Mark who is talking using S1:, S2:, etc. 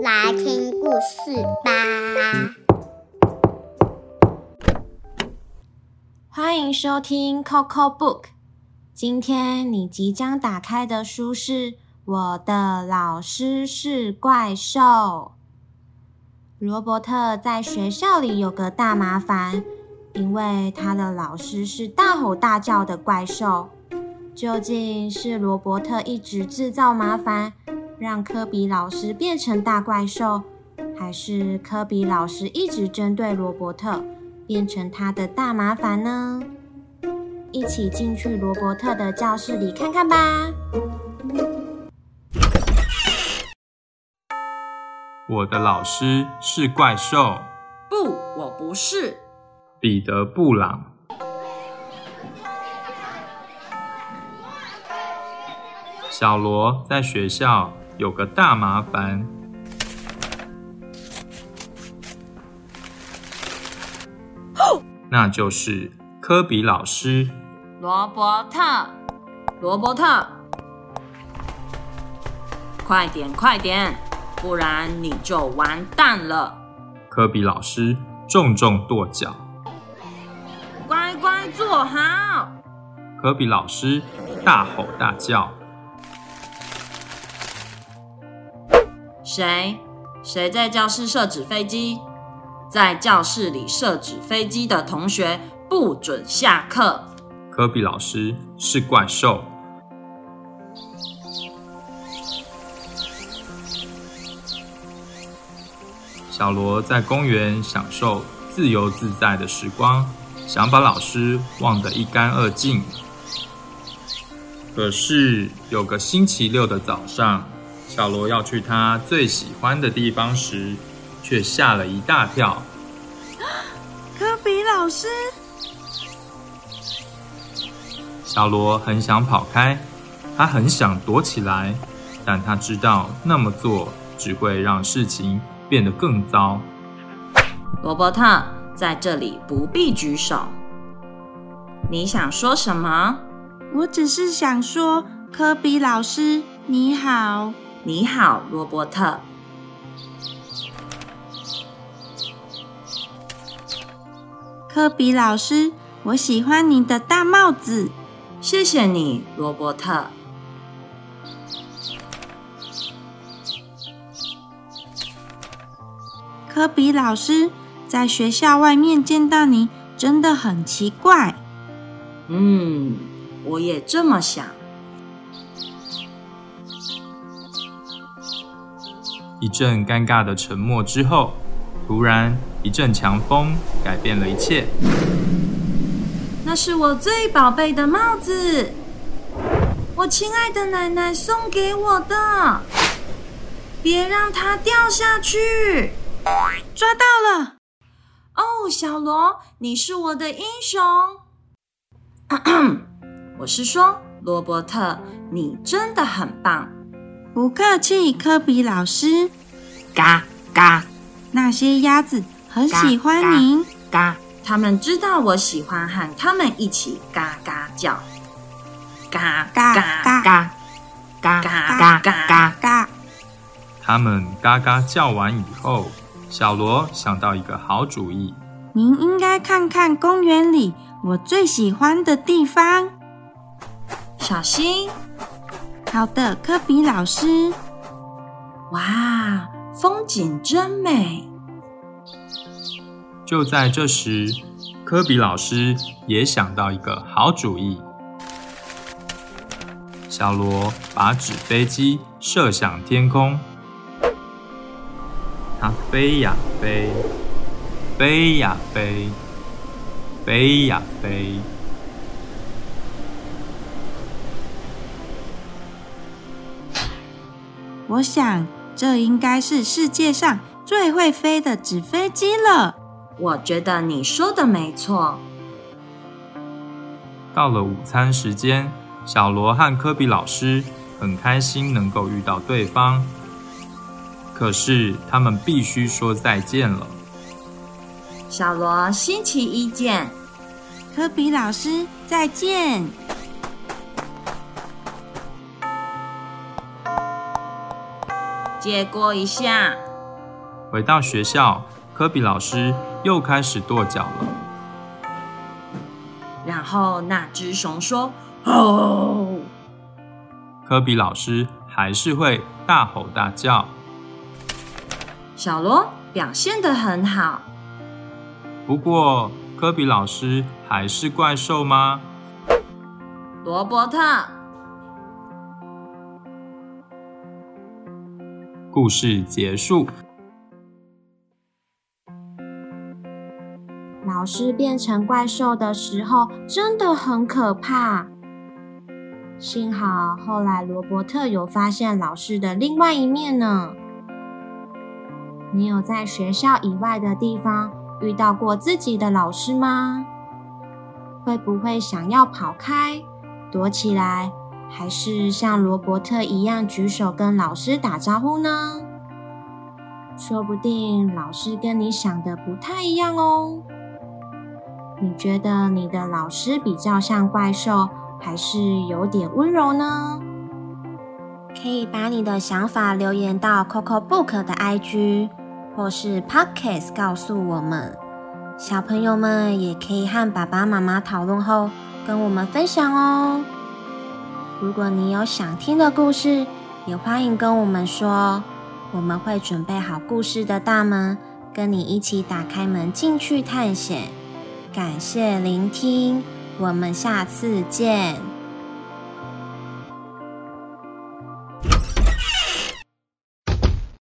S1: 来听故事吧。
S2: 欢迎收听 Coco Book，今天你即将打开的书是《我的老师是怪兽》。罗伯特在学校里有个大麻烦，因为他的老师是大吼大叫的怪兽。究竟是罗伯特一直制造麻烦，让科比老师变成大怪兽，还是科比老师一直针对罗伯特，变成他的大麻烦呢？一起进去罗伯特的教室里看看吧。
S3: 我的老师是怪兽，
S4: 不，我不是。
S3: 彼得·布朗。小罗在学校有个大麻烦，那就是科比老师。
S4: 罗伯特，罗伯特，快点，快点，不然你就完蛋了。
S3: 科比老师重重跺脚，
S4: 乖乖坐好。
S3: 科比老师大吼大叫。
S4: 谁？谁在教室设纸飞机？在教室里设纸飞机的同学不准下课。
S3: 科比老师是怪兽。小罗在公园享受自由自在的时光，想把老师忘得一干二净。可是有个星期六的早上，小罗要去他最喜欢的地方时，却吓了一大跳。
S5: 科比老师，
S3: 小罗很想跑开，他很想躲起来，但他知道那么做只会让事情变得更糟。
S4: 罗伯特，在这里不必举手。你想说什么？
S5: 我只是想说，科比老师你好。
S4: 你好，罗伯特。
S5: 科比老师，我喜欢你的大帽子。
S4: 谢谢你，罗伯特。
S5: 科比老师，在学校外面见到你真的很奇怪。
S4: 嗯，我也这么想。
S3: 一阵尴尬的沉默之后，突然一阵强风改变了一切。
S4: 那是我最宝贝的帽子，我亲爱的奶奶送给我的。别让它掉下去！
S5: 抓到了！
S4: 哦，小罗，你是我的英雄。我是说，罗伯特，你真的很棒。
S5: 不客气，科比老师。
S4: 嘎嘎，
S5: 那些鸭子很喜欢您。
S4: 嘎，他们知道我喜欢和他们一起嘎嘎叫。嘎嘎嘎嘎嘎嘎嘎嘎嘎。
S3: 他们嘎嘎叫完以后，小罗想到一个好主意。
S5: 您应该看看公园里我最喜欢的地方。
S4: 小心。
S5: 好的，科比老师。
S4: 哇，风景真美！
S3: 就在这时，科比老师也想到一个好主意。小罗把纸飞机射向天空，它飞呀飞，飞呀飞，飞呀飞。
S5: 我想，这应该是世界上最会飞的纸飞机了。
S4: 我觉得你说的没错。
S3: 到了午餐时间，小罗和科比老师很开心能够遇到对方。可是他们必须说再见了。
S4: 小罗星期一见，
S5: 科比老师再见。
S4: 借过一下。
S3: 回到学校，科比老师又开始跺脚了。
S4: 然后那只熊说：“哦。”
S3: 科比老师还是会大吼大叫。
S4: 小罗表现得很好。
S3: 不过，科比老师还是怪兽吗？
S4: 罗伯特。
S3: 故事结束。
S2: 老师变成怪兽的时候真的很可怕。幸好后来罗伯特有发现老师的另外一面呢。你有在学校以外的地方遇到过自己的老师吗？会不会想要跑开、躲起来？还是像罗伯特一样举手跟老师打招呼呢？说不定老师跟你想的不太一样哦。你觉得你的老师比较像怪兽，还是有点温柔呢？可以把你的想法留言到 Coco Book 的 IG 或是 Podcast 告诉我们。小朋友们也可以和爸爸妈妈讨论后跟我们分享哦。如果你有想听的故事，也欢迎跟我们说，我们会准备好故事的大门，跟你一起打开门进去探险。感谢聆听，我们下次见。